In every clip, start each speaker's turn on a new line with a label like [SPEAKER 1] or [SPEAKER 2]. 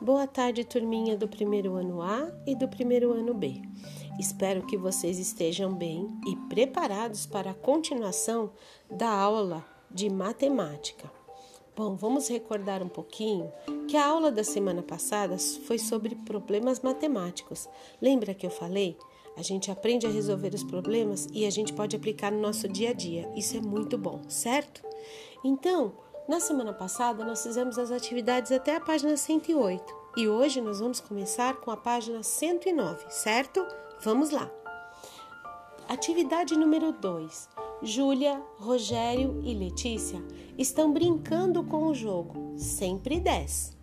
[SPEAKER 1] Boa tarde, turminha do primeiro ano A e do primeiro ano B. Espero que vocês estejam bem e preparados para a continuação da aula de matemática. Bom, vamos recordar um pouquinho que a aula da semana passada foi sobre problemas matemáticos. Lembra que eu falei? A gente aprende a resolver os problemas e a gente pode aplicar no nosso dia a dia. Isso é muito bom, certo? Então, na semana passada, nós fizemos as atividades até a página 108 e hoje nós vamos começar com a página 109, certo? Vamos lá. Atividade número 2. Júlia, Rogério e Letícia estão brincando com o jogo Sempre 10.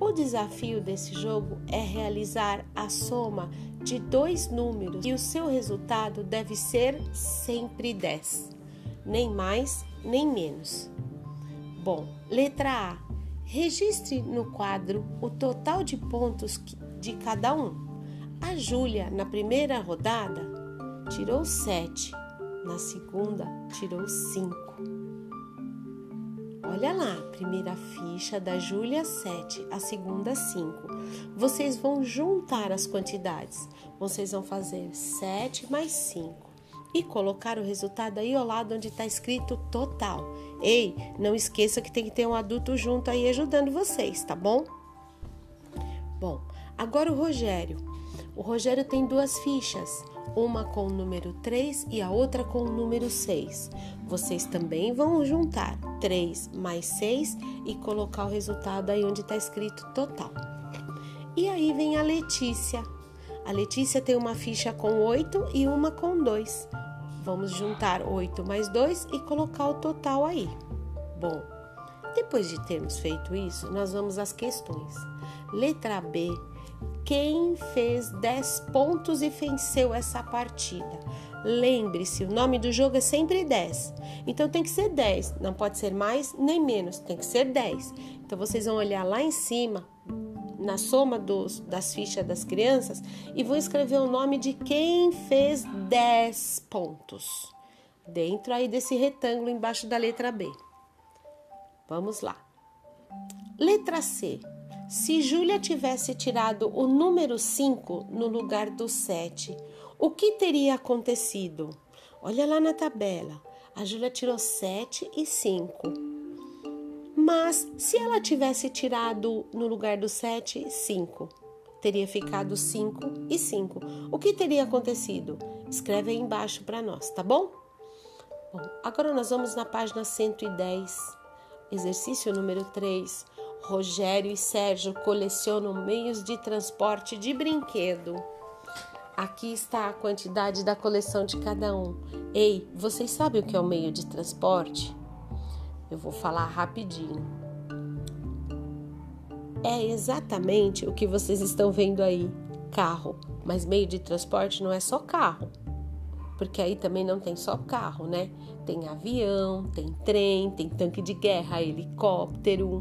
[SPEAKER 1] O desafio desse jogo é realizar a soma de dois números e o seu resultado deve ser sempre 10, nem mais nem menos. Bom, letra A. Registre no quadro o total de pontos de cada um. A Júlia, na primeira rodada, tirou 7, na segunda, tirou 5. Olha lá, primeira ficha da Júlia 7, a segunda 5. Vocês vão juntar as quantidades. Vocês vão fazer 7 mais 5 e colocar o resultado aí ao lado onde está escrito total. Ei, não esqueça que tem que ter um adulto junto aí ajudando vocês, tá bom? Bom, agora o Rogério. O Rogério tem duas fichas, uma com o número 3 e a outra com o número 6. Vocês também vão juntar 3 mais 6 e colocar o resultado aí onde está escrito total. E aí vem a Letícia. A Letícia tem uma ficha com 8 e uma com 2. Vamos juntar 8 mais 2 e colocar o total aí. Bom, depois de termos feito isso, nós vamos às questões. Letra B. Quem fez 10 pontos e venceu essa partida? Lembre-se, o nome do jogo é sempre 10. Então tem que ser 10, não pode ser mais nem menos, tem que ser 10. Então vocês vão olhar lá em cima na soma dos, das fichas das crianças e vou escrever o nome de quem fez 10 pontos dentro aí desse retângulo embaixo da letra B. Vamos lá. Letra C. Se Júlia tivesse tirado o número 5 no lugar do 7, o que teria acontecido? Olha lá na tabela. A Júlia tirou 7 e 5. Mas se ela tivesse tirado no lugar do 7, 5, teria ficado 5 e 5. O que teria acontecido? Escreve aí embaixo para nós, tá bom? Bom, agora nós vamos na página 110, exercício número 3. Rogério e Sérgio colecionam meios de transporte de brinquedo. Aqui está a quantidade da coleção de cada um. Ei, vocês sabem o que é o meio de transporte? Eu vou falar rapidinho. É exatamente o que vocês estão vendo aí: carro. Mas meio de transporte não é só carro, porque aí também não tem só carro, né? Tem avião, tem trem, tem tanque de guerra, helicóptero,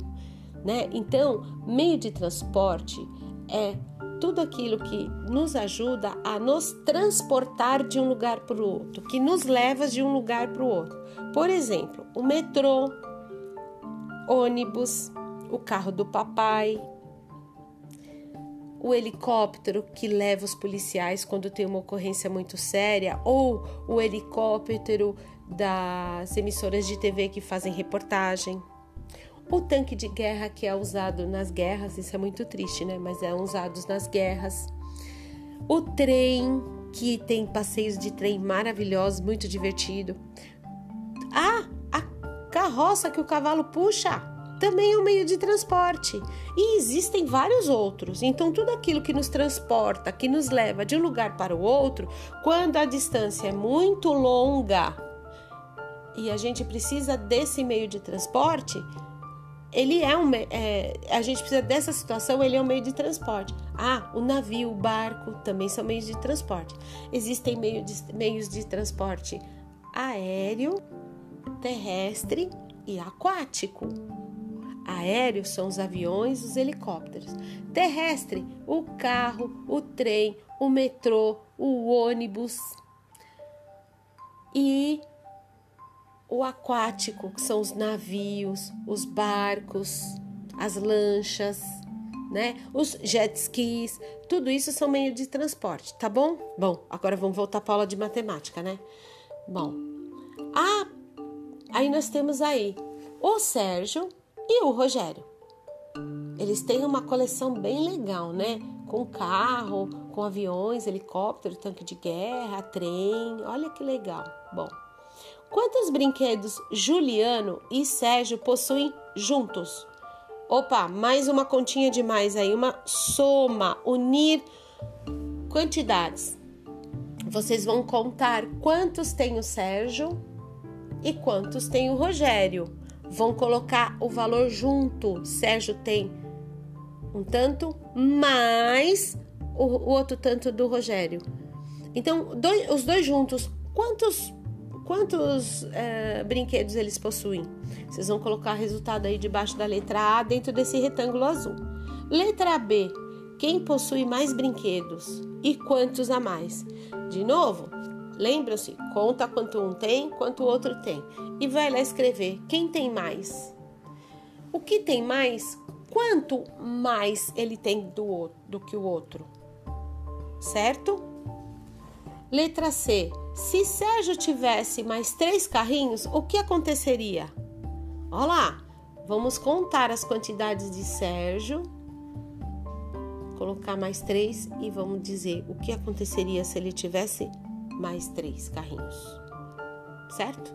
[SPEAKER 1] né? Então, meio de transporte é tudo aquilo que nos ajuda a nos transportar de um lugar para o outro, que nos leva de um lugar para o outro. Por exemplo, o metrô, ônibus, o carro do papai, o helicóptero que leva os policiais quando tem uma ocorrência muito séria, ou o helicóptero das emissoras de TV que fazem reportagem. O tanque de guerra que é usado nas guerras, isso é muito triste, né? Mas é usado nas guerras. O trem, que tem passeios de trem maravilhosos, muito divertido. Ah, a carroça que o cavalo puxa também é um meio de transporte. E existem vários outros. Então, tudo aquilo que nos transporta, que nos leva de um lugar para o outro, quando a distância é muito longa e a gente precisa desse meio de transporte, ele é um é, a gente precisa dessa situação ele é um meio de transporte. Ah o navio o barco também são meios de transporte. Existem meio de, meios de transporte aéreo terrestre e aquático. Aéreo são os aviões os helicópteros. Terrestre o carro o trem o metrô o ônibus. E o aquático, que são os navios, os barcos, as lanchas, né? Os jet skis, tudo isso são meios de transporte, tá bom? Bom, agora vamos voltar para a aula de matemática, né? Bom, ah, aí nós temos aí o Sérgio e o Rogério. Eles têm uma coleção bem legal, né? Com carro, com aviões, helicóptero, tanque de guerra, trem. Olha que legal. Bom, quantos brinquedos Juliano e Sérgio possuem juntos? Opa, mais uma continha de mais aí, uma soma, unir quantidades. Vocês vão contar quantos tem o Sérgio e quantos tem o Rogério. Vão colocar o valor junto. Sérgio tem um tanto mais o, o outro tanto do Rogério. Então, dois, os dois juntos, quantos quantos é, brinquedos eles possuem? Vocês vão colocar o resultado aí debaixo da letra A dentro desse retângulo azul. Letra B. Quem possui mais brinquedos e quantos a mais? De novo, lembra-se, conta quanto um tem, quanto o outro tem. E vai lá escrever quem tem mais. O que tem mais, quanto mais ele tem do, do que o outro. Certo? Letra C. Se Sérgio tivesse mais três carrinhos, o que aconteceria? Olha lá, vamos contar as quantidades de Sérgio, colocar mais três e vamos dizer o que aconteceria se ele tivesse mais três carrinhos, certo?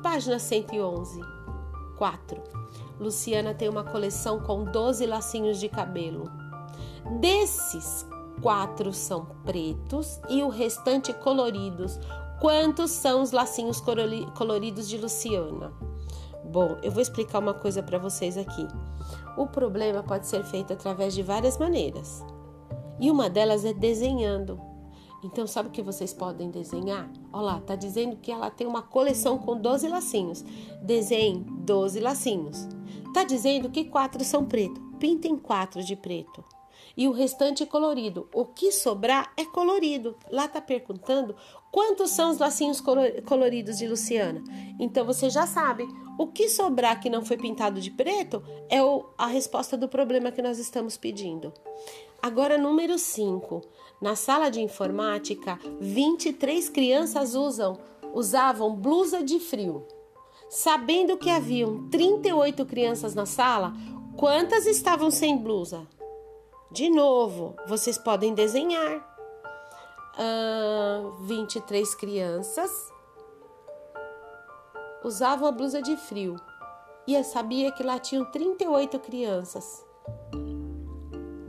[SPEAKER 1] Página 111, 4. Luciana tem uma coleção com 12 lacinhos de cabelo. Desses, quatro são pretos e o restante coloridos. Quantos são os lacinhos coloridos de Luciana? Bom, eu vou explicar uma coisa para vocês aqui. O problema pode ser feito através de várias maneiras. E uma delas é desenhando. Então, sabe o que vocês podem desenhar? Olha lá, tá dizendo que ela tem uma coleção com 12 lacinhos. Desenhe 12 lacinhos. Tá dizendo que quatro são preto. Pintem quatro de preto e o restante é colorido. O que sobrar é colorido. Lá está perguntando quantos são os lacinhos coloridos de Luciana. Então você já sabe. O que sobrar que não foi pintado de preto é a resposta do problema que nós estamos pedindo. Agora, número 5. Na sala de informática, 23 crianças usam, usavam blusa de frio. Sabendo que haviam 38 crianças na sala, quantas estavam sem blusa? De novo, vocês podem desenhar. Uh, 23 crianças. Usavam a blusa de frio. E eu sabia que lá tinham 38 crianças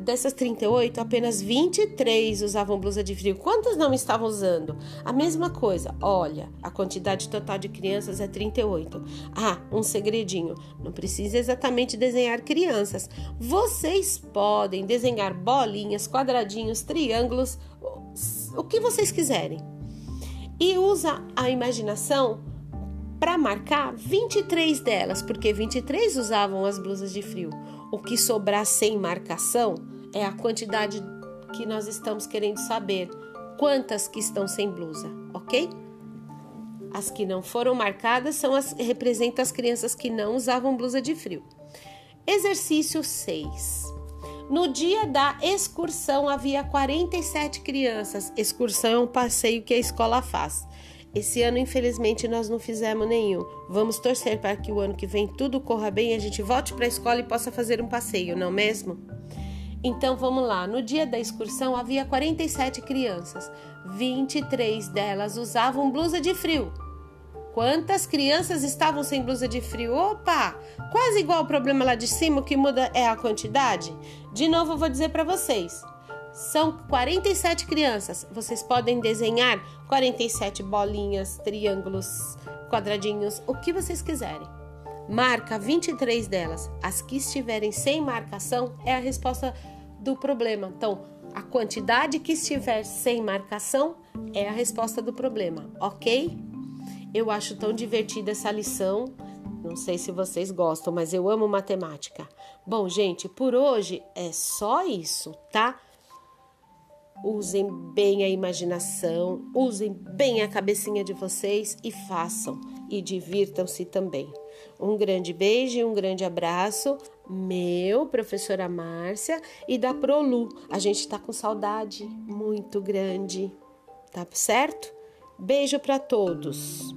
[SPEAKER 1] dessas 38, apenas 23 usavam blusa de frio. Quantas não estavam usando? A mesma coisa. Olha, a quantidade total de crianças é 38. Ah, um segredinho. Não precisa exatamente desenhar crianças. Vocês podem desenhar bolinhas, quadradinhos, triângulos, o que vocês quiserem. E usa a imaginação para marcar 23 delas, porque 23 usavam as blusas de frio. O que sobrar sem marcação é a quantidade que nós estamos querendo saber. Quantas que estão sem blusa, ok? As que não foram marcadas são as representam as crianças que não usavam blusa de frio. Exercício 6. No dia da excursão havia 47 crianças. Excursão é um passeio que a escola faz. Esse ano, infelizmente, nós não fizemos nenhum. Vamos torcer para que o ano que vem tudo corra bem a gente volte para a escola e possa fazer um passeio, não mesmo? Então vamos lá, no dia da excursão havia 47 crianças, 23 delas usavam blusa de frio. Quantas crianças estavam sem blusa de frio? Opa! Quase igual o problema lá de cima, o que muda é a quantidade. De novo, eu vou dizer para vocês. São 47 crianças. Vocês podem desenhar 47 bolinhas, triângulos, quadradinhos, o que vocês quiserem. Marca 23 delas. As que estiverem sem marcação é a resposta do problema. Então, a quantidade que estiver sem marcação é a resposta do problema, ok? Eu acho tão divertida essa lição. Não sei se vocês gostam, mas eu amo matemática. Bom, gente, por hoje é só isso, tá? Usem bem a imaginação, usem bem a cabecinha de vocês e façam. e divirtam-se também. Um grande beijo e um grande abraço, meu, professora Márcia, e da Prolu. A gente está com saudade muito grande, tá certo? Beijo para todos.